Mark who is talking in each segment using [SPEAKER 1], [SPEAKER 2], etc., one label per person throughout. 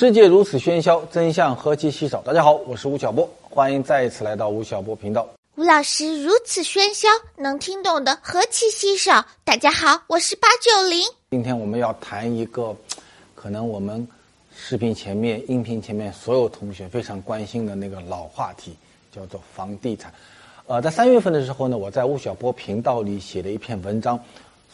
[SPEAKER 1] 世界如此喧嚣，真相何其稀少。大家好，我是吴晓波，欢迎再一次来到吴晓波频道。
[SPEAKER 2] 吴老师如此喧嚣，能听懂的何其稀少。大家好，我是八九零。
[SPEAKER 1] 今天我们要谈一个，可能我们视频前面、音频前面所有同学非常关心的那个老话题，叫做房地产。呃，在三月份的时候呢，我在吴晓波频道里写了一篇文章，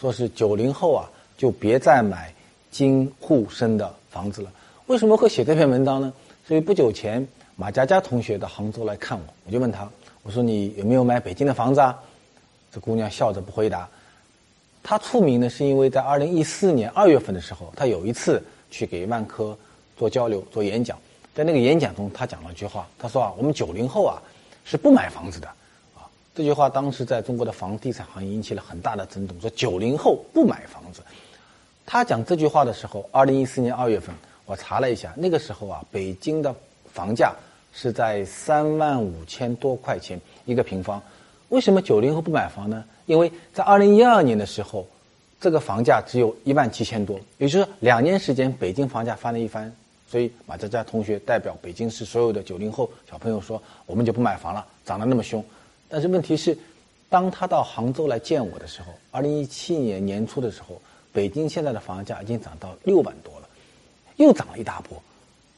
[SPEAKER 1] 说是九零后啊，就别再买京沪深的房子了。为什么会写这篇文章呢？所以不久前马佳佳同学到杭州来看我，我就问他，我说你有没有买北京的房子啊？这姑娘笑着不回答。她出名呢，是因为在二零一四年二月份的时候，她有一次去给万科做交流、做演讲，在那个演讲中，她讲了一句话，她说啊，我们九零后啊是不买房子的啊。这句话当时在中国的房地产行业引起了很大的震动，说九零后不买房子。他讲这句话的时候，二零一四年二月份，我查了一下，那个时候啊，北京的房价是在三万五千多块钱一个平方。为什么九零后不买房呢？因为在二零一二年的时候，这个房价只有一万七千多，也就是说两年时间北京房价翻了一番。所以马佳佳同学代表北京市所有的九零后小朋友说，我们就不买房了，涨得那么凶。但是问题是，当他到杭州来见我的时候，二零一七年年初的时候，北京现在的房价已经涨到六万多，又涨了一大波。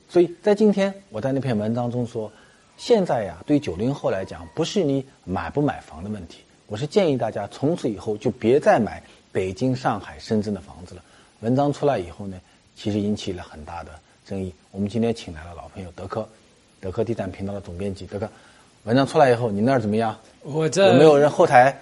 [SPEAKER 1] 所以在今天我在那篇文章中说，现在呀，对九零后来讲，不是你买不买房的问题，我是建议大家从此以后就别再买北京、上海、深圳的房子了。文章出来以后呢，其实引起了很大的争议。我们今天请来了老朋友德科，德科地产频道的总编辑德科。文章出来以后，你那儿怎么样？
[SPEAKER 3] 我这
[SPEAKER 1] 有没有人后台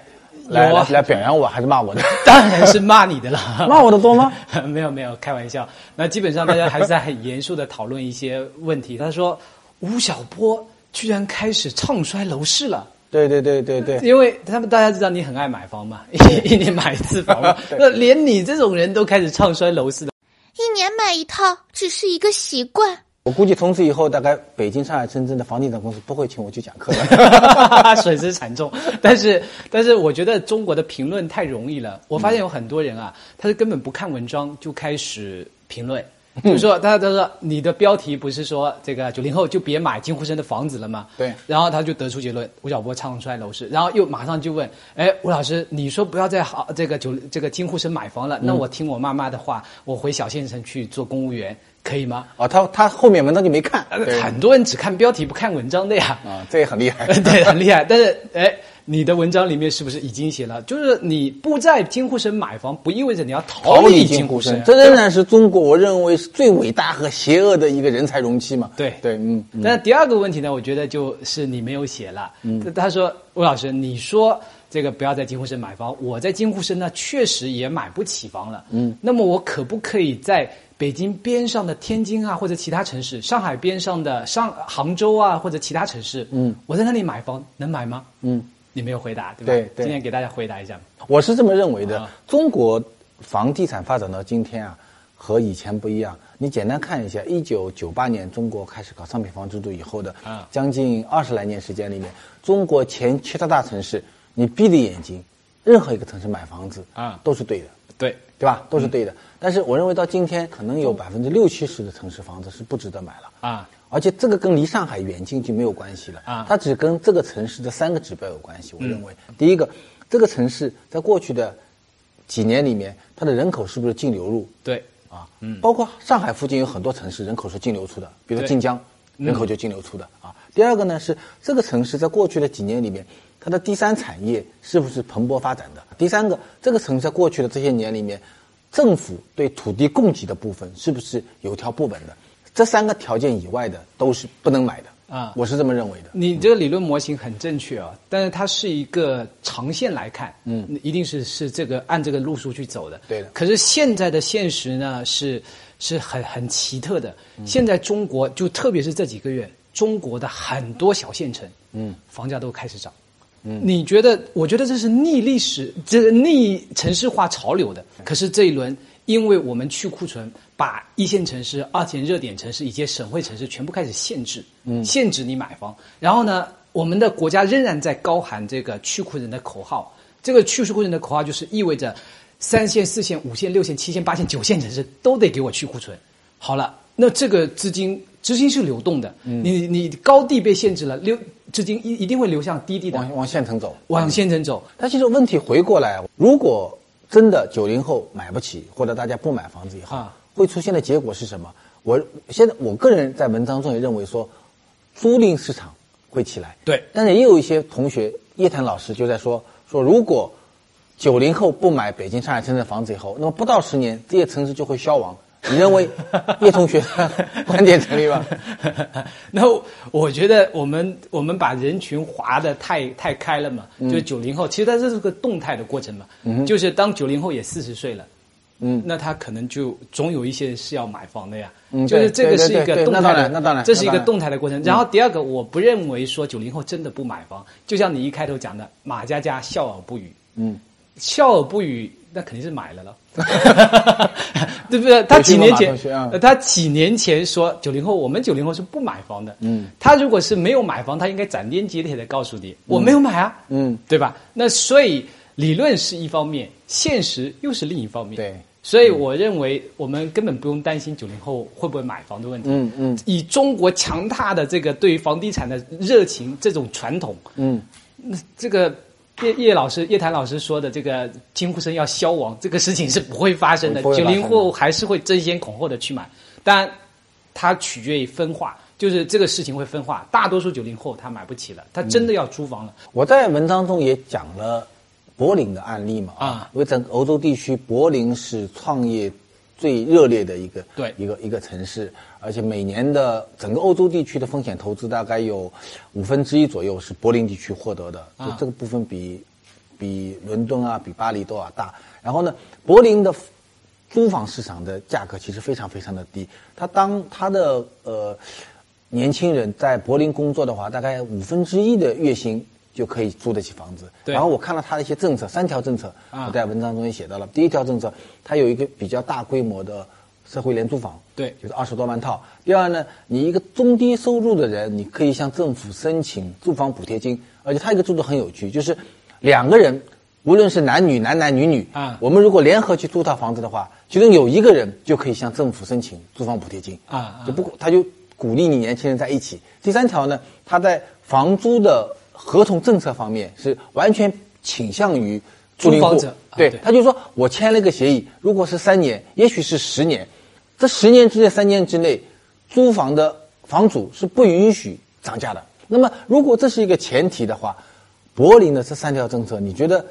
[SPEAKER 1] 来来表扬我，还是骂我的？
[SPEAKER 3] 当然是骂你的了。
[SPEAKER 1] 骂我的多吗？
[SPEAKER 3] 没有没有，开玩笑。那基本上大家还是在很严肃的讨论一些问题。他说吴晓波居然开始唱衰楼市了。
[SPEAKER 1] 对对对对对，
[SPEAKER 3] 因为他们大家知道你很爱买房嘛，一年买一次房嘛，那连你这种人都开始唱衰楼市了。
[SPEAKER 2] 一年买一套只是一个习惯。
[SPEAKER 1] 我估计从此以后，大概北京、上海、深圳的房地产公司不会请我去讲课了，
[SPEAKER 3] 损失惨重。但是，但是我觉得中国的评论太容易了。我发现有很多人啊，他是根本不看文章就开始评论。就说他他说你的标题不是说这个九零后就别买金沪深的房子了吗？
[SPEAKER 1] 对。
[SPEAKER 3] 然后他就得出结论，吴晓波唱衰楼市，然后又马上就问，哎，吴老师，你说不要再好这个九这个金沪深买房了，那我听我妈妈的话，我回小县城去做公务员可以吗？
[SPEAKER 1] 哦，他他后面文章就没看，
[SPEAKER 3] 很多人只看标题不看文章的呀。
[SPEAKER 1] 啊，这也很厉害。
[SPEAKER 3] 对，很厉害。但是哎。你的文章里面是不是已经写了？就是你不在京沪深买房，不意味着你要逃离京沪深。
[SPEAKER 1] 这仍然是中国我认为是最伟大和邪恶的一个人才容器嘛？
[SPEAKER 3] 对
[SPEAKER 1] 对，嗯。
[SPEAKER 3] 那第二个问题呢？我觉得就是你没有写了。嗯。他说：“吴老师，你说这个不要在京沪深买房，我在京沪深呢，确实也买不起房了。嗯。那么我可不可以在北京边上的天津啊，或者其他城市，上海边上的上杭州啊，或者其他城市，嗯，我在那里买房能买吗？嗯。你没有回答，对吧？对，今天给大家回答一下。
[SPEAKER 1] 我是这么认为的：中国房地产发展到今天啊，和以前不一样。你简单看一下，一九九八年中国开始搞商品房制度以后的啊将近二十来年时间里面，中国前七大大城市，你闭着眼睛，任何一个城市买房子啊，都是对的，
[SPEAKER 3] 对
[SPEAKER 1] 对吧？都是对的。但是我认为到今天，可能有百分之六七十的城市房子是不值得买了啊。而且这个跟离上海远近就没有关系了啊，它只跟这个城市的三个指标有关系。我认为，第一个，这个城市在过去的几年里面，它的人口是不是净流入？
[SPEAKER 3] 对，
[SPEAKER 1] 啊，嗯，包括上海附近有很多城市人口是净流出的，比如晋江，人口就净流出的啊。第二个呢是这个城市在过去的几年里面，它的第三产业是不是蓬勃发展的？第三个，这个城市在过去的这些年里面，政府对土地供给的部分是不是有条不紊的？这三个条件以外的都是不能买的啊，我是这么认为的。
[SPEAKER 3] 你这个理论模型很正确啊，但是它是一个长线来看，嗯，一定是是这个按这个路数去走的。
[SPEAKER 1] 对的。
[SPEAKER 3] 可是现在的现实呢，是是很很奇特的。现在中国就特别是这几个月，中国的很多小县城，嗯，房价都开始涨。嗯，你觉得？我觉得这是逆历史，这个逆城市化潮流的。可是这一轮。因为我们去库存，把一线城市、二线热点城市以及省会城市全部开始限制，嗯，限制你买房。然后呢，我们的国家仍然在高喊这个去库存的口号。这个去库存的口号就是意味着，三线、四线、五线、六线、七线、八线、九线城市都得给我去库存。好了，那这个资金资金是流动的，
[SPEAKER 1] 嗯
[SPEAKER 3] 你你高地被限制了，流资金一一定会流向低地的，
[SPEAKER 1] 往往县城走。
[SPEAKER 3] 往县城走。
[SPEAKER 1] 但其实问题回过来，如果真的九零后买不起，或者大家不买房子以后，
[SPEAKER 3] 啊
[SPEAKER 1] 会出现的结果是什么？我现在我个人在文章中也认为说，租赁市场会起来。
[SPEAKER 3] 对
[SPEAKER 1] 但是也有一些同学，叶檀老师就在说说，如果九零后不买北京、上海、深圳房子以后，那么不到十年，这些城市就会消亡。你认为 叶同学的观点成立吗？
[SPEAKER 3] 那我我觉得我们我们把人群划的太太开了嘛，
[SPEAKER 1] 嗯
[SPEAKER 3] 就是九零后，其实它这是个动态的过程嘛，就是当九零后也四十岁了。
[SPEAKER 1] 嗯
[SPEAKER 3] 那他可能就总有一些人是要买房的呀，
[SPEAKER 1] 嗯
[SPEAKER 3] 就是这个是一个动态的，
[SPEAKER 1] 那当然那当然
[SPEAKER 3] 这是一个动态的过程。然后第二个，我不认为说九零后真的不买房，就像你一开头讲的，马佳佳笑而不语，
[SPEAKER 1] 嗯，
[SPEAKER 3] 笑而不语，那肯定是买了了，对不对？他几年前他几年前说九零后，我们九零后是不买房的。
[SPEAKER 1] 嗯，
[SPEAKER 3] 他如果是没有买房，他应该斩钉截铁的告诉你，我没有买啊。
[SPEAKER 1] 嗯，
[SPEAKER 3] 对吧？那所以理论是一方面，现实又是另一方面。
[SPEAKER 1] 对，
[SPEAKER 3] 所以我认为我们根本不用担心九零后会不会买房的问题。
[SPEAKER 1] 嗯嗯
[SPEAKER 3] 以中国强大的这个对于房地产的热情这种传统，
[SPEAKER 1] 嗯，
[SPEAKER 3] 那这个叶叶老师、叶檀老师说的这个金沪生要消亡，这个事情是不会发生的。九零后还是会争先恐后的去买，当然它取决于分化，就是这个事情会分化。大多数九零后他买不起了，他真的要租房了。
[SPEAKER 1] 我在文章中也讲了柏林的案例嘛，
[SPEAKER 3] 啊
[SPEAKER 1] 因为整个欧洲地区，柏林是创业最热烈的一个
[SPEAKER 3] 对。
[SPEAKER 1] 一个一个城市，而且每年的整个欧洲地区的风险投资大概有五分之一左右是柏林地区获得的，就
[SPEAKER 3] 啊
[SPEAKER 1] 这个部分比比伦敦啊、比巴黎都要大。然后呢，柏林的租房市场的价格其实非常非常的低，他当他的呃年轻人在柏林工作的话，大概五分之一的月薪就可以租得起房子。然后我看了他的一些政策，三条政策，
[SPEAKER 3] 啊
[SPEAKER 1] 我在文章中也写到了。第一条政策，它有一个比较大规模的社会廉租房，
[SPEAKER 3] 对
[SPEAKER 1] 就是二十多万套。第二呢，你一个中低收入的人，你可以向政府申请住房补贴金，而且他一个制度很有趣，就是两个人。无论是男女、男男女女
[SPEAKER 3] 啊
[SPEAKER 1] 我们如果联合去租套房子的话，其中有一个人就可以向政府申请住房补贴金
[SPEAKER 3] 啊啊
[SPEAKER 1] 就不他就鼓励你年轻人在一起。第三条呢，他在房租的合同政策方面是完全倾向于租赁户对
[SPEAKER 3] 对，
[SPEAKER 1] 他就说我签了一个协议，如果是三年，也许是十年，这十年之内、三年之内，租房的房主是不允许涨价的。那么，如果这是一个前提的话，柏林的这三条政策，你觉得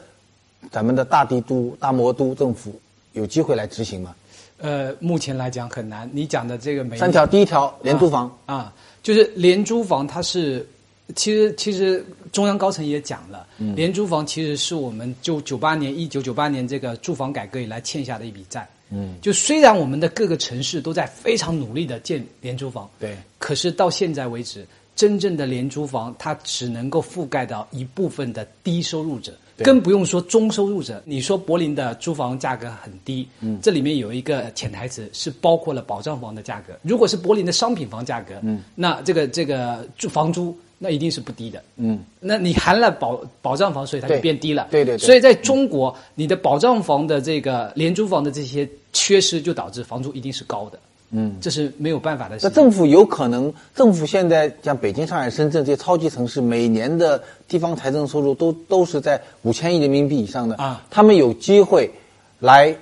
[SPEAKER 1] 咱们的大帝都、大魔都政府有机会来执行吗？
[SPEAKER 3] 呃，目前来讲很难。你讲的这个每
[SPEAKER 1] 三条，第一条廉租房，
[SPEAKER 3] 啊，就是廉租房，它是其实其实中央高层也讲了，
[SPEAKER 1] 嗯
[SPEAKER 3] 廉租房其实是我们就九八年一九九八年这个住房改革以来欠下的一笔债。嗯，就虽然我们的各个城市都在非常努力的建廉租房，
[SPEAKER 1] 对，
[SPEAKER 3] 可是到现在为止，真正的廉租房它只能够覆盖到一部分的低收入者。更不用说中收入者。你说柏林的租房价格很低，嗯，这里面有一个潜台词是包括了保障房的价格。如果是柏林的商品房价格，嗯，那这个这个住房租那一定是不低的，
[SPEAKER 1] 嗯，
[SPEAKER 3] 那你含了保保障房，所以它就变低了。
[SPEAKER 1] 对对对
[SPEAKER 3] 所以在中国，你的保障房的这个廉租房的这些缺失，就导致房租一定是高的。嗯，这是没有办法的事情。
[SPEAKER 1] 那政府有可能，政府现在像北京、上海、深圳这些超级城市，每年的地方财政收入都都是在五千亿人民币以上的
[SPEAKER 3] 啊
[SPEAKER 1] 他们有机会来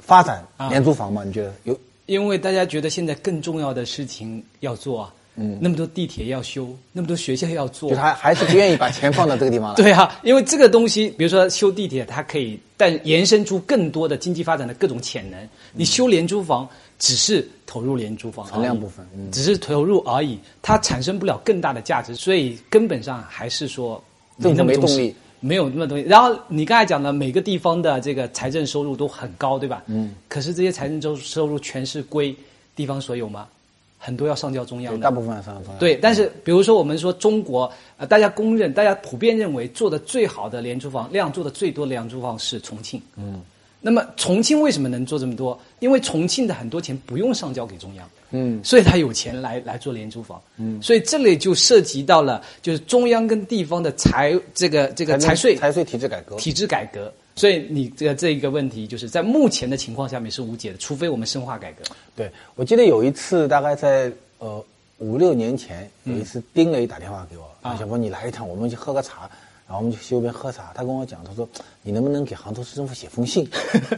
[SPEAKER 1] 发展
[SPEAKER 3] 啊
[SPEAKER 1] 廉租房吗？你觉得有？
[SPEAKER 3] 因为大家觉得现在更重要的事情要做啊，嗯，那么多地铁要修，那么多学校要做
[SPEAKER 1] 就他，还还是不愿意把钱放到这个地方来？
[SPEAKER 3] 对啊，因为这个东西，比如说修地铁，它可以但延伸出更多的经济发展的各种潜能。你修廉租房，只是投入廉租房
[SPEAKER 1] 存量部分嗯
[SPEAKER 3] 只是投入而已，它产生不了更大的价值，所以根本上还是说
[SPEAKER 1] 政府
[SPEAKER 3] 那么重视
[SPEAKER 1] 没动力。
[SPEAKER 3] 没有那么东西。然后你刚才讲的每个地方的这个财政收入都很高，对吧？嗯。可是这些财政收收入全是归地方所有吗？很多要上交中央，的。
[SPEAKER 1] 大部分上上
[SPEAKER 3] 对，但是比如说我们说中国，呃，大家公认，大家普遍认为做的最好的廉租房量做的最多的廉租房是重庆。嗯。那么重庆为什么能做这么多？因为重庆的很多钱不用上交给中央。
[SPEAKER 1] 嗯，
[SPEAKER 3] 所以他有钱来来做廉租房。嗯。所以这里就涉及到了，就是中央跟地方的财这个这个财税
[SPEAKER 1] 财税体制改革。
[SPEAKER 3] 体制改革。所以你这这一个问题，就是在目前的情况下面是无解的，除非我们深化改革。
[SPEAKER 1] 对，我记得有一次，大概在呃五六年前，有一次丁磊打电话给我，啊，小波你来一趟，我们去喝个茶，然后我们去西湖边喝茶。他跟我讲，他说你能不能给杭州市政府写封信？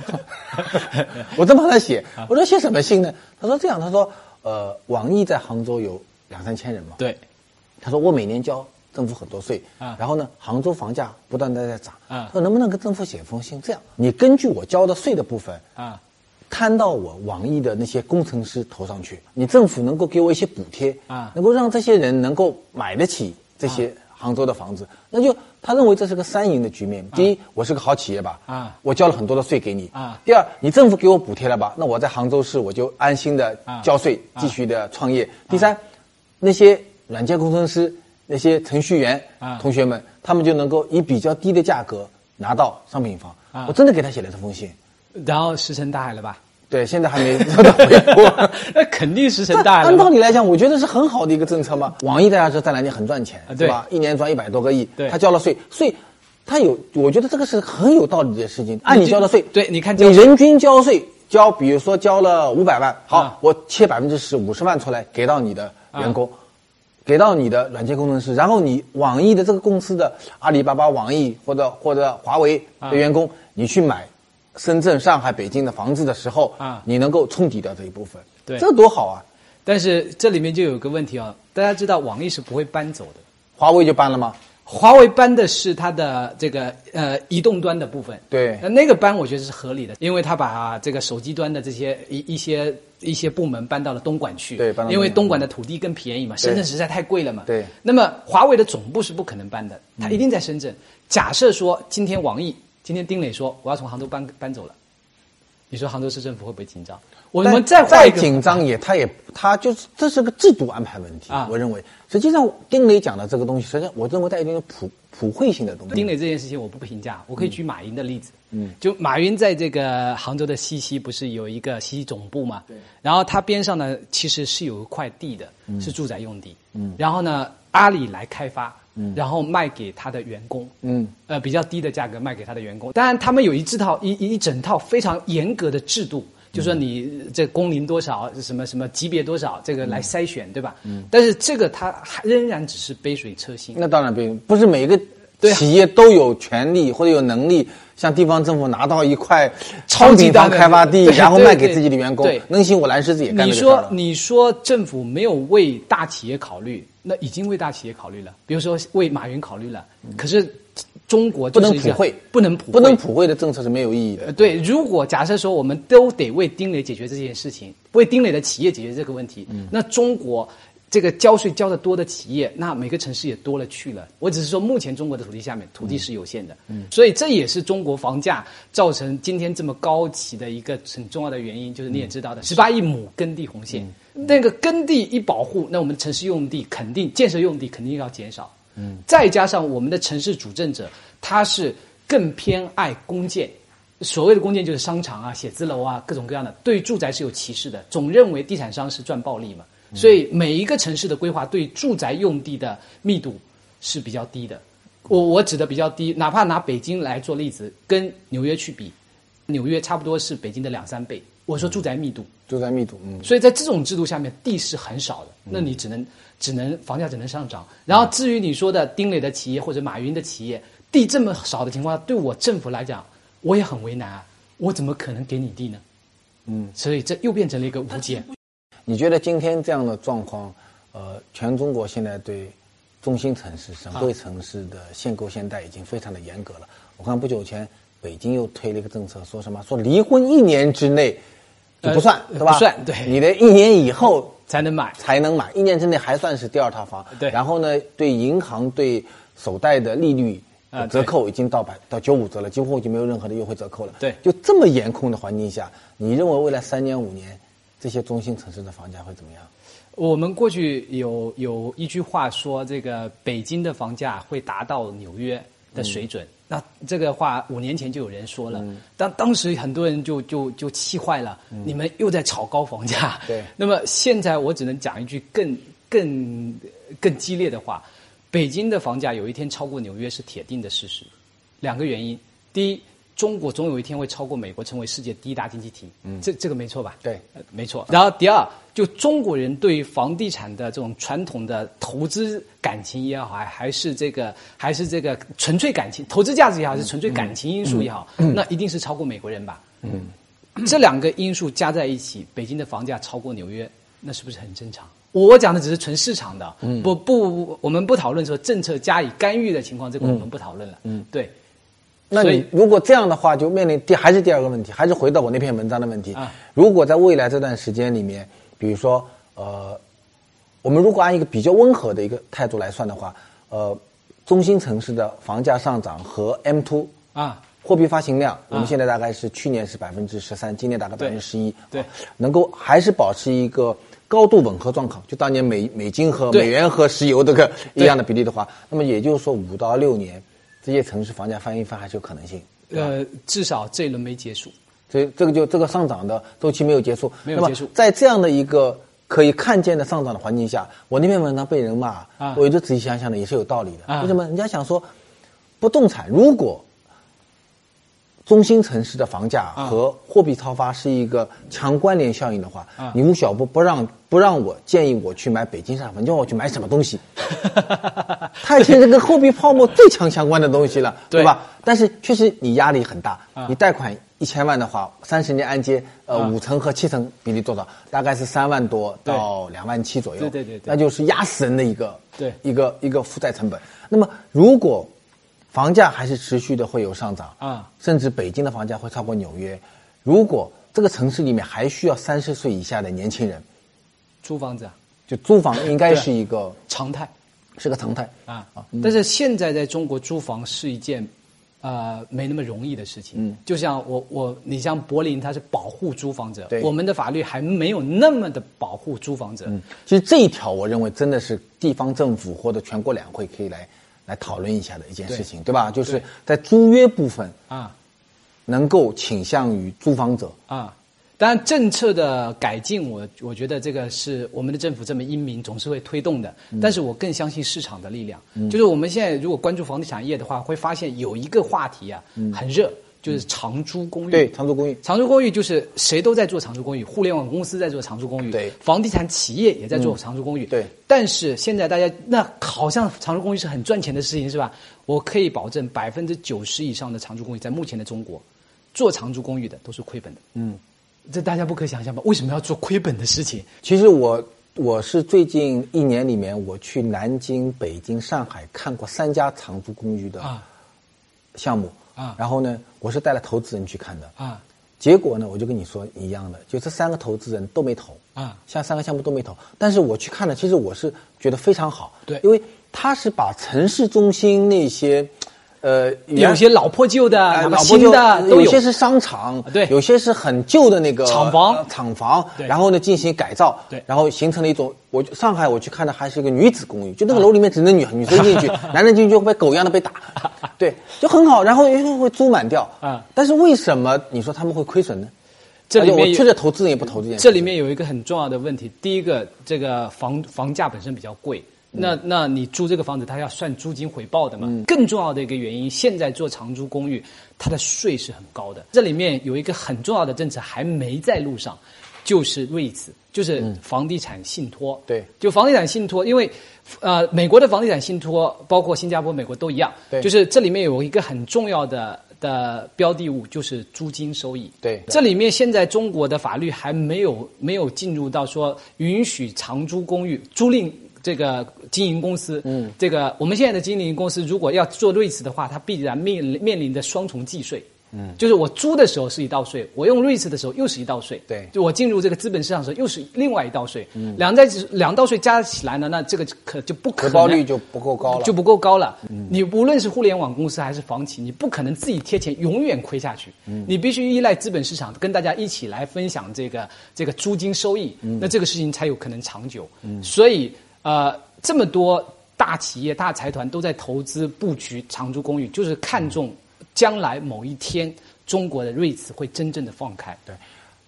[SPEAKER 1] 我正帮他写，我说写什么信呢？他说这样，他说呃，网易在杭州有两三千人嘛，
[SPEAKER 3] 对，
[SPEAKER 1] 他说我每年交政府很多税，
[SPEAKER 3] 啊。
[SPEAKER 1] 然后呢，杭州房价不断的在涨，
[SPEAKER 3] 啊。
[SPEAKER 1] 说能不能跟政府写封信？这样，你根据我交的税的部分
[SPEAKER 3] 啊，
[SPEAKER 1] 摊到我网易的那些工程师头上去，你政府能够给我一些补贴
[SPEAKER 3] 啊。
[SPEAKER 1] 能够让这些人能够买得起这些杭州的房子，那就他认为这是个三赢的局面。第一，我是个好企业吧，
[SPEAKER 3] 啊。
[SPEAKER 1] 我交了很多的税给你
[SPEAKER 3] 啊。
[SPEAKER 1] 第二，你政府给我补贴了吧，那我在杭州市我就安心的
[SPEAKER 3] 啊。
[SPEAKER 1] 交税，继续的创业。第三，那些软件工程师、那些程序员
[SPEAKER 3] 啊
[SPEAKER 1] 同学们，他们就能够以比较低的价格拿到商品房。
[SPEAKER 3] 啊
[SPEAKER 1] 我真的给他写了这封信。
[SPEAKER 3] 然后石沉大海了吧？
[SPEAKER 1] 对，现在还没 收到回复。
[SPEAKER 3] 那肯定石沉大海。
[SPEAKER 1] 按道理来讲，我觉得是很好的一个政策嘛。网易大家知道在南京很赚钱，
[SPEAKER 3] 啊对
[SPEAKER 1] 吧？一年赚一百多个亿，
[SPEAKER 3] 对
[SPEAKER 1] 他交了税，税他有，我觉得这个是很有道理的事情。按你交的税，
[SPEAKER 3] 对你看
[SPEAKER 1] 你人均交税交，比如说交了五百万，好，
[SPEAKER 3] 啊
[SPEAKER 1] 我切百分之十，五十万出来给到你的员工。给到你的软件工程师，然后你网易的这个公司的阿里巴巴、网易或者或者华为的员工，你去买深圳、上海、北京的房子的时候，
[SPEAKER 3] 啊。
[SPEAKER 1] 你能够冲抵掉这一部分，
[SPEAKER 3] 对。
[SPEAKER 1] 这多好啊！
[SPEAKER 3] 但是这里面就有个问题啊，大家知道网易是不会搬走的，
[SPEAKER 1] 华为就搬了吗？
[SPEAKER 3] 华为搬的是它的这个呃移动端的部分。
[SPEAKER 1] 对
[SPEAKER 3] 那那个搬我觉得是合理的，因为它把这个手机端的这些一一些一些部门搬到了东莞去。
[SPEAKER 1] 对搬到
[SPEAKER 3] 因为东莞的土地更便宜嘛，深圳实在太贵了嘛。
[SPEAKER 1] 对
[SPEAKER 3] 那么华为的总部是不可能搬的，它一定在深圳。假设说今天网易，今天丁磊说我要从杭州搬搬走了，你说杭州市政府会不会紧张？我们再
[SPEAKER 1] 再紧张也，他也他就是这是个制度安排问题
[SPEAKER 3] 啊
[SPEAKER 1] 我认为，实际上丁磊讲的这个东西，实际上我认为带一定普普惠性的东西。
[SPEAKER 3] 丁磊这件事情我不评价，我可以举马云的例子。嗯，就马云在这个杭州的西溪不是有一个西溪总部嘛？对。然后他边上呢其实是有一块地的，是住宅用地。嗯。然后呢，阿里来开发，嗯，然后卖给他的员工。
[SPEAKER 1] 嗯。
[SPEAKER 3] 呃，比较低的价格卖给他的员工。当然，他们有一这套一一一整套非常严格的制度。就说你这工龄多少，什么什么级别多少，这个来筛选，对吧？嗯。但是这个它还仍然只是杯水车薪。
[SPEAKER 1] 那当然不不是每一个
[SPEAKER 3] 对啊
[SPEAKER 1] 企业都有权利或者有能力向地方政府拿到一块
[SPEAKER 3] 超级大
[SPEAKER 1] 开发地，然后卖给自己的员工
[SPEAKER 3] 对。
[SPEAKER 1] 能行我蓝狮子也干
[SPEAKER 3] 你。说你说政府没有为大企业考虑，那已经为大企业考虑了，比如说为马云考虑了。可是中国
[SPEAKER 1] 不能普惠，
[SPEAKER 3] 不能普惠，
[SPEAKER 1] 不能普惠的政策是没有意义的。
[SPEAKER 3] 呃对，如果假设说我们都得为丁磊解决这件事情，为丁磊的企业解决这个问题，那中国这个交税交的多的企业，那每个城市也多了去了。我只是说，目前中国的土地下面土地是有限的，嗯所以这也是中国房价造成今天这么高企的一个很重要的原因，就是你也知道的，十八亿亩耕地红线，那个耕地一保护，那我们城市用地肯定建设用地肯定要减少。嗯，再加上我们的城市主政者，他是更偏爱公建，所谓的公建就是商场啊、写字楼啊，各种各样的，对住宅是有歧视的，总认为地产商是赚暴利嘛。所以每一个城市的规划对住宅用地的密度是比较低的。我我指的比较低，哪怕拿北京来做例子，跟纽约去比，纽约差不多是北京的两三倍。我说住宅密度，
[SPEAKER 1] 住宅密度，嗯，
[SPEAKER 3] 所以在这种制度下面，地是很少的，那你只能只能房价只能上涨。然后至于你说的丁磊的企业或者马云的企业，地这么少的情况下，对我政府来讲，我也很为难啊，我怎么可能给你地呢？嗯，所以这又变成了一个无解。
[SPEAKER 1] 你觉得今天这样的状况，呃，全中国现在对中心城市、省会城市的限购限贷已经非常的严格了。我看不久前北京又推了一个政策，说什么说离婚一年之内就不算，
[SPEAKER 3] 呃
[SPEAKER 1] 对吧？
[SPEAKER 3] 不算对
[SPEAKER 1] 你得一年以后
[SPEAKER 3] 才能买。
[SPEAKER 1] 才能买，一年之内还算是第二套房。
[SPEAKER 3] 对
[SPEAKER 1] 然后呢，对银行对首贷的利率
[SPEAKER 3] 啊
[SPEAKER 1] 折扣已经到百到九五折了，几乎已经没有任何的优惠折扣了。
[SPEAKER 3] 对
[SPEAKER 1] 就这么严控的环境下，你认为未来三年五年这些中心城市的房价会怎么样？
[SPEAKER 3] 我们过去有有一句话说，这个北京的房价会达到纽约的水准。那这个话五年前就有人说了，但当时很多人就就就气坏了，你们又在炒高房价。
[SPEAKER 1] 对
[SPEAKER 3] 那么现在我只能讲一句更更更激烈的话：北京的房价有一天超过纽约是铁定的事实。两个原因，第一，中国总有一天会超过美国，成为世界第一大经济体。嗯，这这个没错吧？
[SPEAKER 1] 对
[SPEAKER 3] 呃，没错。然后第二，就中国人对于房地产的这种传统的投资感情也好，还还是这个还是这个纯粹感情投资价值也好，还是纯粹感情因素也好，那一定是超过美国人吧？嗯，这两个因素加在一起，北京的房价超过纽约，那是不是很正常？我讲的只是纯市场的，不不，我们不讨论说政策加以干预的情况，这个我们不讨论了。嗯，对。
[SPEAKER 1] 那你如果这样的话，就面临第还是第二个问题，还是回到我那篇文章的问题。
[SPEAKER 3] 啊。
[SPEAKER 1] 如果在未来这段时间里面，比如说呃，我们如果按一个比较温和的一个态度来算的话，呃，中心城市的房价上涨和 M two
[SPEAKER 3] 啊，
[SPEAKER 1] 货币发行量，我们现在大概是去年是百分之十三，今年大概百分之十一，
[SPEAKER 3] 对。
[SPEAKER 1] 啊能够还是保持一个高度吻合状况，就当年美美金和美元和石油这个一样的比例的话，那么也就是说五到六年，这些城市房价翻一番还是有可能性。
[SPEAKER 3] 呃，至少这一轮没结束。
[SPEAKER 1] 所以这个就这个上涨的周期没有结束，
[SPEAKER 3] 没有结束
[SPEAKER 1] 在这样的一个可以看见的上涨的环境下，我那篇文章被人骂，
[SPEAKER 3] 啊
[SPEAKER 1] 我有时仔细想想呢，也是有道理的。
[SPEAKER 3] 啊
[SPEAKER 1] 为什么？人家想说，不动产如果中心城市的房价
[SPEAKER 3] 啊
[SPEAKER 1] 和货币超发是一个强关联效应的话，
[SPEAKER 3] 啊
[SPEAKER 1] 你吴晓波不让不让我建议我去买北京上房，你叫我去买什么东西？它已经是跟货币泡沫最强相关的东西了，
[SPEAKER 3] 对
[SPEAKER 1] 对吧？但是确实你压力很大，
[SPEAKER 3] 啊
[SPEAKER 1] 你贷款一千万的话，三十年按揭，呃，
[SPEAKER 3] 啊
[SPEAKER 1] 五成和七成比例多少？大概是三万多到两万七左右。
[SPEAKER 3] 对对对对
[SPEAKER 1] 那就是压死人的一个
[SPEAKER 3] 对
[SPEAKER 1] 一个一个负债成本。那么如果房价还是持续的会有上涨
[SPEAKER 3] 啊，
[SPEAKER 1] 甚至北京的房价会超过纽约，如果这个城市里面还需要三十岁以下的年轻人，
[SPEAKER 3] 租房子啊，
[SPEAKER 1] 就租房应该是一个
[SPEAKER 3] 常态
[SPEAKER 1] 是个常态
[SPEAKER 3] 啊啊。但是现在在中国租房是一件。呃，没那么容易的事情。嗯，就像我我你像柏林，它是保护租房者，
[SPEAKER 1] 对
[SPEAKER 3] 我们的法律还没有那么的保护租房者。嗯，
[SPEAKER 1] 其实这一条，我认为真的是地方政府或者全国两会可以来来讨论一下的一件事情，对吧？就是在租约部分
[SPEAKER 3] 啊
[SPEAKER 1] 能够倾向于租房者。
[SPEAKER 3] 啊，当然政策的改进，我我觉得这个是我们的政府这么英明，总是会推动的。
[SPEAKER 1] 嗯
[SPEAKER 3] 但是我更相信市场的力量。就是我们现在如果关注房地产业的话，会发现有一个话题啊很热，就是长租公寓。
[SPEAKER 1] 嗯对，长租公寓，
[SPEAKER 3] 长租公寓就是谁都在做长租公寓，互联网公司在做长租公寓，
[SPEAKER 1] 对
[SPEAKER 3] 房地产企业也在做长租公寓，
[SPEAKER 1] 对
[SPEAKER 3] 但是现在大家那好像长租公寓是很赚钱的事情，是吧？我可以保证百分之九十以上的长租公寓在目前的中国，做长租公寓的都是亏本的。嗯，这大家不可想象吧？为什么要做亏本的事情？
[SPEAKER 1] 其实我我是最近一年里面，我去南京、北京、上海看过三家长租公寓的
[SPEAKER 3] 啊
[SPEAKER 1] 项目
[SPEAKER 3] 啊。
[SPEAKER 1] 然后呢，我是带了投资人去看的。
[SPEAKER 3] 啊。
[SPEAKER 1] 结果呢，我就跟你说一样的，就这三个投资人都没投。
[SPEAKER 3] 啊。
[SPEAKER 1] 像三个项目都没投。但是我去看了，其实我是觉得非常好，
[SPEAKER 3] 对。
[SPEAKER 1] 因为他是把城市中心那些，呃，
[SPEAKER 3] 有些老破旧的，
[SPEAKER 1] 老破旧
[SPEAKER 3] 新的都有。
[SPEAKER 1] 有些是商场，
[SPEAKER 3] 对
[SPEAKER 1] 有些是很旧的那个
[SPEAKER 3] 厂房
[SPEAKER 1] 呃厂房，
[SPEAKER 3] 对
[SPEAKER 1] 然后呢进行改造，
[SPEAKER 3] 对
[SPEAKER 1] 然后形成了一种，我上海我去看的还是一个女子公寓，就那个楼里面只能女女生进去，男人进去就会被狗一样的被打，对，就很好，然后又会租满掉，
[SPEAKER 3] 啊
[SPEAKER 1] 但是为什么你说他们会亏损呢？
[SPEAKER 3] 这里
[SPEAKER 1] 我确实投资人也不投这件事，
[SPEAKER 3] 这里面有一个很重要的问题，第一个，这个房房价本身比较贵。那那你租这个房子，它要算租金回报的嘛？更重要的一个原因，现在做长租公寓，它的税是很高的。这里面有一个很重要的政策还没在路上，就是 REITs，就是房地产信托。
[SPEAKER 1] 对
[SPEAKER 3] 就房地产信托，因为呃，美国的房地产信托，包括新加坡、美国都一样，
[SPEAKER 1] 对
[SPEAKER 3] 就是这里面有一个很重要的的标的物，就是租金收益。
[SPEAKER 1] 对
[SPEAKER 3] 这里面现在中国的法律还没有没有进入到说允许长租公寓租赁这个经营公司，嗯，这个我们现在的经营公司如果要做 REITs 的话，它必然面临面临着双重计税。嗯，就是我租的时候是一道税，我用 REITs 的时候又是一道税。
[SPEAKER 1] 对
[SPEAKER 3] 就我进入这个资本市场的时候又是另外一道税。嗯，两在两道税加起来呢，那这个可就不可能
[SPEAKER 1] 回报率就不够高了，
[SPEAKER 3] 就不够高了。你无论是互联网公司还是房企，你不可能自己贴钱，永远亏下去。嗯你必须依赖资本市场，跟大家一起来分享这个这个租金收益，嗯那这个事情才有可能长久。嗯所以呃，这么多大企业、大财团都在投资布局长租公寓，就是看中将来某一天中国的 REITs 会真正的放开。
[SPEAKER 1] 对，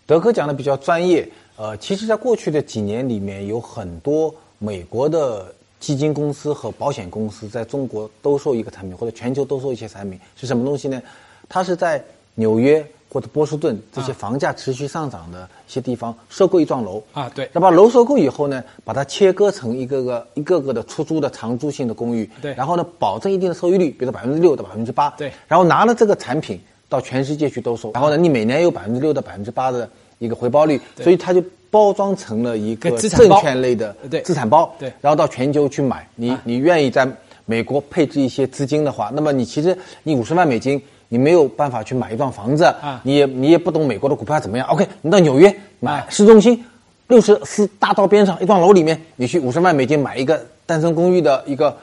[SPEAKER 1] 德哥讲的比较专业。呃，其实，在过去的几年里面，有很多美国的基金公司和保险公司在中国兜售一个产品，或者全球兜售一些产品，是什么东西呢？它是在纽约或者波士顿这些房价持续上涨的一些地方收购一幢楼
[SPEAKER 3] 啊对。
[SPEAKER 1] 那把楼收购以后呢，把它切割成一个个一个个的出租的长租性的公寓，
[SPEAKER 3] 对。
[SPEAKER 1] 然后呢，保证一定的收益率，比如说百分之六到百分之八，
[SPEAKER 3] 对。
[SPEAKER 1] 然后拿了这个产品到全世界去兜售，然后呢，你每年有百分之六到百分之八的一个回报率，
[SPEAKER 3] 对。
[SPEAKER 1] 所以它就包装成了一个证券类的
[SPEAKER 3] 对
[SPEAKER 1] 资产包，
[SPEAKER 3] 对。
[SPEAKER 1] 然后到全球去买，你
[SPEAKER 3] 啊。
[SPEAKER 1] 你愿意在美国配置一些资金的话，那么你其实你五十万美金，你没有办法去买一幢房子，
[SPEAKER 3] 啊。
[SPEAKER 1] 你也你也不懂美国的股票怎么样，OK，你到纽约买
[SPEAKER 3] 啊。
[SPEAKER 1] 市中心六十四大道边上一幢楼里面，你去五十万美金买一个单身公寓的一个、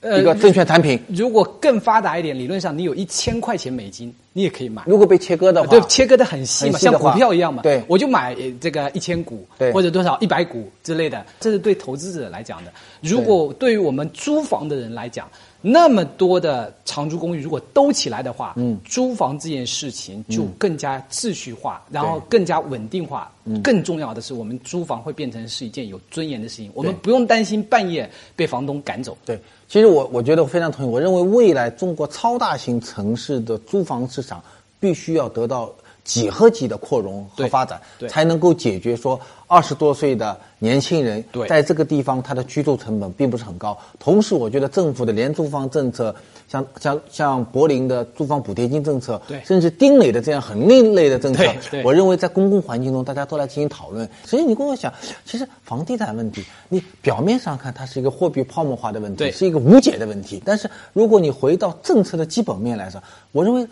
[SPEAKER 3] 呃
[SPEAKER 1] 一个证券产品，
[SPEAKER 3] 如果更发达一点，理论上你有一千块钱美金，你也可以买。
[SPEAKER 1] 如果被切割的话，
[SPEAKER 3] 对，切割的很细嘛，像股票一样嘛。
[SPEAKER 1] 对。
[SPEAKER 3] 我就买呃这个一千股，
[SPEAKER 1] 对。
[SPEAKER 3] 或者多少一百股之类的，这是对投资者来讲的。如果对于我们租房的人来讲，那么多的长租公寓如果都起来的话，嗯，租房这件事情就更加秩序化，然后更加稳定化。更重要的是，我们租房会变成是一件有尊严的事情，我们不用担心半夜被房东赶走。
[SPEAKER 1] 对，其实我我觉得我非常同意。我认为未来中国超大型城市的租房市场必须要得到几何级的扩容和发展，才能够解决说二十多岁的年轻人在这个地方他的居住成本并不是很高。同时，我觉得政府的廉租房政策，像像像柏林的住房补贴金政策，甚至丁磊的这样很另类的政策我认为在公共环境中大家都来进行讨论。所以你跟我讲，其实房地产问题，你表面上看它是一个货币泡沫化的问题，是一个无解的问题。但是如果你回到政策的基本面来说，我认为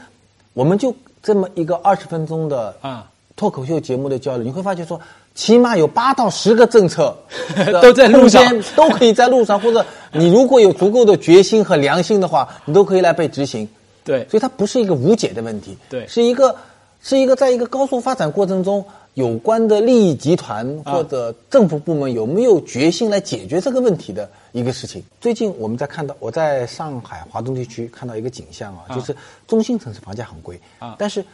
[SPEAKER 1] 我们就这么一个二十分钟的
[SPEAKER 3] 啊。
[SPEAKER 1] 脱口秀节目的交流，你会发现说，起码有八到十个政策
[SPEAKER 3] 都在路上。
[SPEAKER 1] 都可以在路上，或者你如果有足够的决心和良心的话，你都可以来被执行。
[SPEAKER 3] 对。
[SPEAKER 1] 所以它不是一个无解的问题，
[SPEAKER 3] 对。
[SPEAKER 1] 是一个是一个在一个高速发展过程中，有关的利益集团
[SPEAKER 3] 啊。
[SPEAKER 1] 或者政府部门有没有决心来解决这个问题的一个事情。最近我们在看到，我在上海华东地区看到一个景象啊，
[SPEAKER 3] 啊。
[SPEAKER 1] 就是中心城市房价很贵
[SPEAKER 3] 啊。
[SPEAKER 1] 但是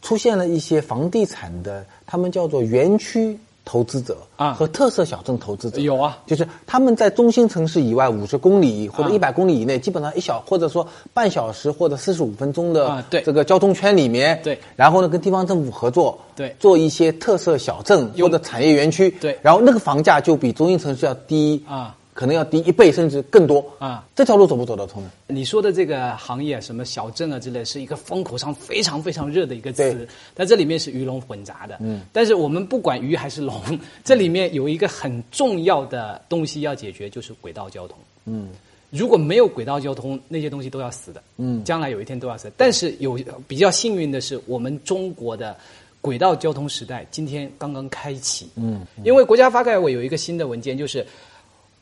[SPEAKER 1] 出现了一些房地产的，他们叫做园区投资者
[SPEAKER 3] 啊。
[SPEAKER 1] 和特色小镇投资者。
[SPEAKER 3] 有啊。
[SPEAKER 1] 就是他们在中心城市以外五十公里或者
[SPEAKER 3] 啊。
[SPEAKER 1] 一百公里以内，基本上一小或者说半小时或者四十五分钟的这个交通圈里面，
[SPEAKER 3] 对。
[SPEAKER 1] 然后呢跟地方政府合作，
[SPEAKER 3] 对。
[SPEAKER 1] 做一些特色小镇或者产业园区，
[SPEAKER 3] 对。
[SPEAKER 1] 然后那个房价就比中心城市要低
[SPEAKER 3] 啊。
[SPEAKER 1] 可能要低一倍甚至更多
[SPEAKER 3] 啊！
[SPEAKER 1] 这条路走不走得通呢？
[SPEAKER 3] 你说的这个行业，什么小镇啊之类，是一个风口上非常非常热的一个词，在这里面是鱼龙混杂的。嗯，但是我们不管鱼还是龙，这里面有一个很重要的东西要解决，就是轨道交通。嗯，如果没有轨道交通，那些东西都要死的。嗯，将来有一天都要死。但是有比较幸运的是，我们中国的。轨道交通时代今天刚刚开启，嗯，因为国家发改委有一个新的文件，就是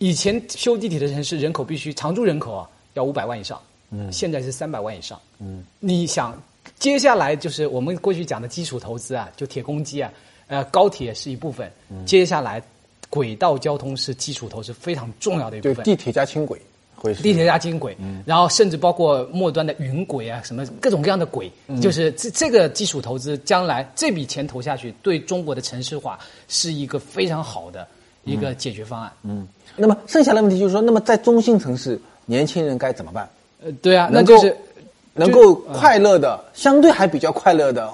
[SPEAKER 3] 以前修地铁的城市人口必须常住人口啊要五百万以上，嗯，现在是三百万以上，嗯，你想接下来就是我们过去讲的基础投资啊，就铁公鸡啊，呃，高铁是一部分，嗯。接下来轨道交通是基础投资非常重要的一部分，
[SPEAKER 1] 就地铁加轻轨会是。
[SPEAKER 3] 地铁加轻轨，嗯。然后甚至包括末端的云轨啊，什么各种各样的轨，就是这这个基础投资，将来这笔钱投下去，对中国的城市化是一个非常好的一个解决方案。嗯，
[SPEAKER 1] 那么剩下的问题就是说，那么在中心城市，年轻人该怎么办？
[SPEAKER 3] 呃，对啊，那
[SPEAKER 1] 能够
[SPEAKER 3] 就是
[SPEAKER 1] 能够快乐的，相对还比较快乐的，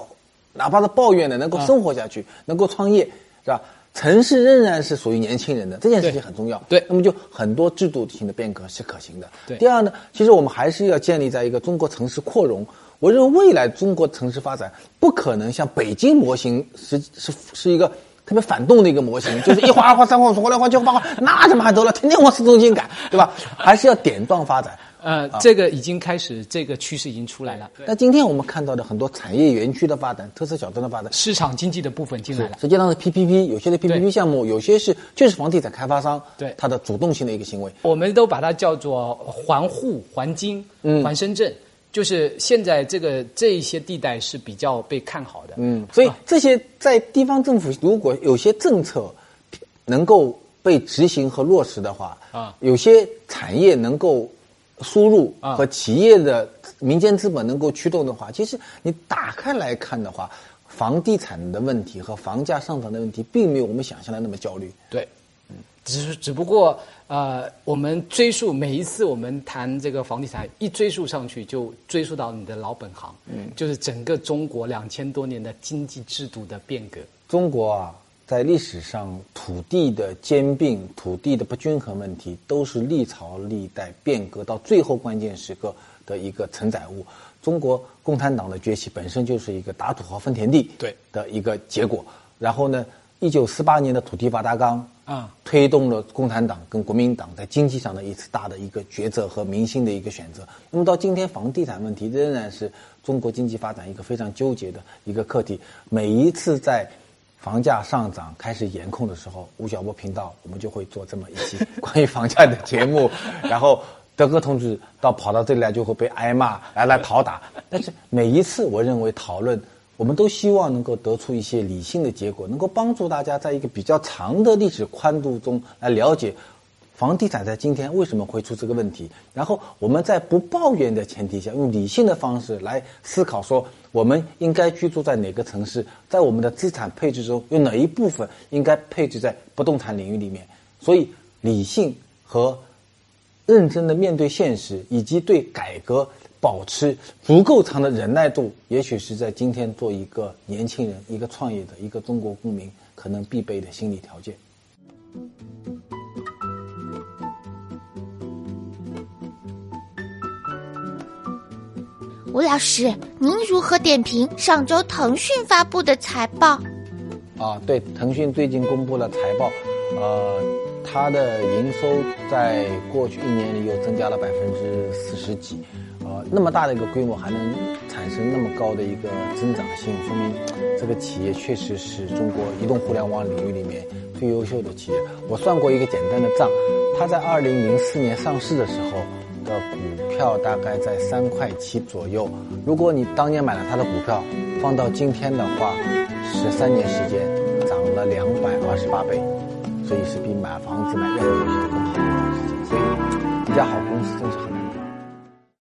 [SPEAKER 1] 哪怕是抱怨的，能够生活下去，能够创业，是吧？城市仍然是属于年轻人的，这件事情很重要。
[SPEAKER 3] 对
[SPEAKER 1] 那么就很多制度性的变革是可行的。
[SPEAKER 3] 对
[SPEAKER 1] 第二呢，其实我们还是要建立在一个中国城市扩容。我认为未来中国城市发展不可能像北京模型是是是一个特别反动的一个模型，就是一环二环三环五环六环七环八环，那怎么还得了？天天往市中心赶，对吧？还是要点状发展。
[SPEAKER 3] 呃，这个已经开始，这个趋势已经出来了，
[SPEAKER 1] 那今天我们看到的很多产业园区的发展、特色小镇的发展，
[SPEAKER 3] 市场经济的部分进来了。
[SPEAKER 1] 实际上是 PPP，有些的 PPP 项目，有些是就是房地产开发商
[SPEAKER 3] 对
[SPEAKER 1] 它的主动性的一个行为。
[SPEAKER 3] 我们都把它叫做环沪、环京、环深圳，就是现在这个这一些地带是比较被看好的。
[SPEAKER 1] 嗯，所以这些在地方政府如果有些政策能够被执行和落实的话，
[SPEAKER 3] 啊
[SPEAKER 1] 有些产业能够输入
[SPEAKER 3] 啊
[SPEAKER 1] 和企业的民间资本能够驱动的话，其实你打开来看的话，房地产的问题和房价上涨的问题，并没有我们想象的那么焦虑。
[SPEAKER 3] 对，只只不过呃，我们追溯每一次我们谈这个房地产，一追溯上去就追溯到你的老本行，嗯，就是整个中国两千多年的经济制度的变革。
[SPEAKER 1] 中国啊，在历史上土地的兼并、土地的不均衡问题，都是历朝历代变革到最后关键时刻的一个承载物。中国共产党的崛起本身就是一个打土豪分田地
[SPEAKER 3] 对
[SPEAKER 1] 的一个结果。然后呢，一九四八年的土地法大纲
[SPEAKER 3] 啊，
[SPEAKER 1] 推动了共产党跟国民党在经济上的一次大的一个抉择和民心的一个选择。那么到今天，房地产问题仍然是中国经济发展一个非常纠结的一个课题。每一次在房价上涨开始严控的时候，吴晓波频道我们就会做这么一期关于房价的节目，然后。德哥同志到跑到这里来就会被挨骂，来来讨打。但是每一次，我认为讨论，我们都希望能够得出一些理性的结果，能够帮助大家在一个比较长的历史宽度中来了解房地产在今天为什么会出这个问题。然后我们在不抱怨的前提下，用理性的方式来思考，说我们应该居住在哪个城市，在我们的资产配置中有哪一部分应该配置在不动产领域里面。所以，理性和。认真的面对现实，以及对改革保持足够长的忍耐度，也许是在今天做一个年轻人、一个创业的一个中国公民可能必备的心理条件。
[SPEAKER 2] 吴老师，您如何点评上周腾讯发布的财报？
[SPEAKER 1] 啊，对，腾讯最近公布了财报，呃。它的营收在过去一年里又增加了百分之四十几，呃，那么大的一个规模还能产生那么高的一个增长性，说明这个企业确实是中国移动互联网领域里面最优秀的企业。我算过一个简单的账，它在二零零四年上市的时候的股票大概在三块七左右，如果你当年买了它的股票，放到今天的话，十三年时间涨了两百二十八倍。所以是比买房子、买任何东西都更好的一段时间，所以比较好。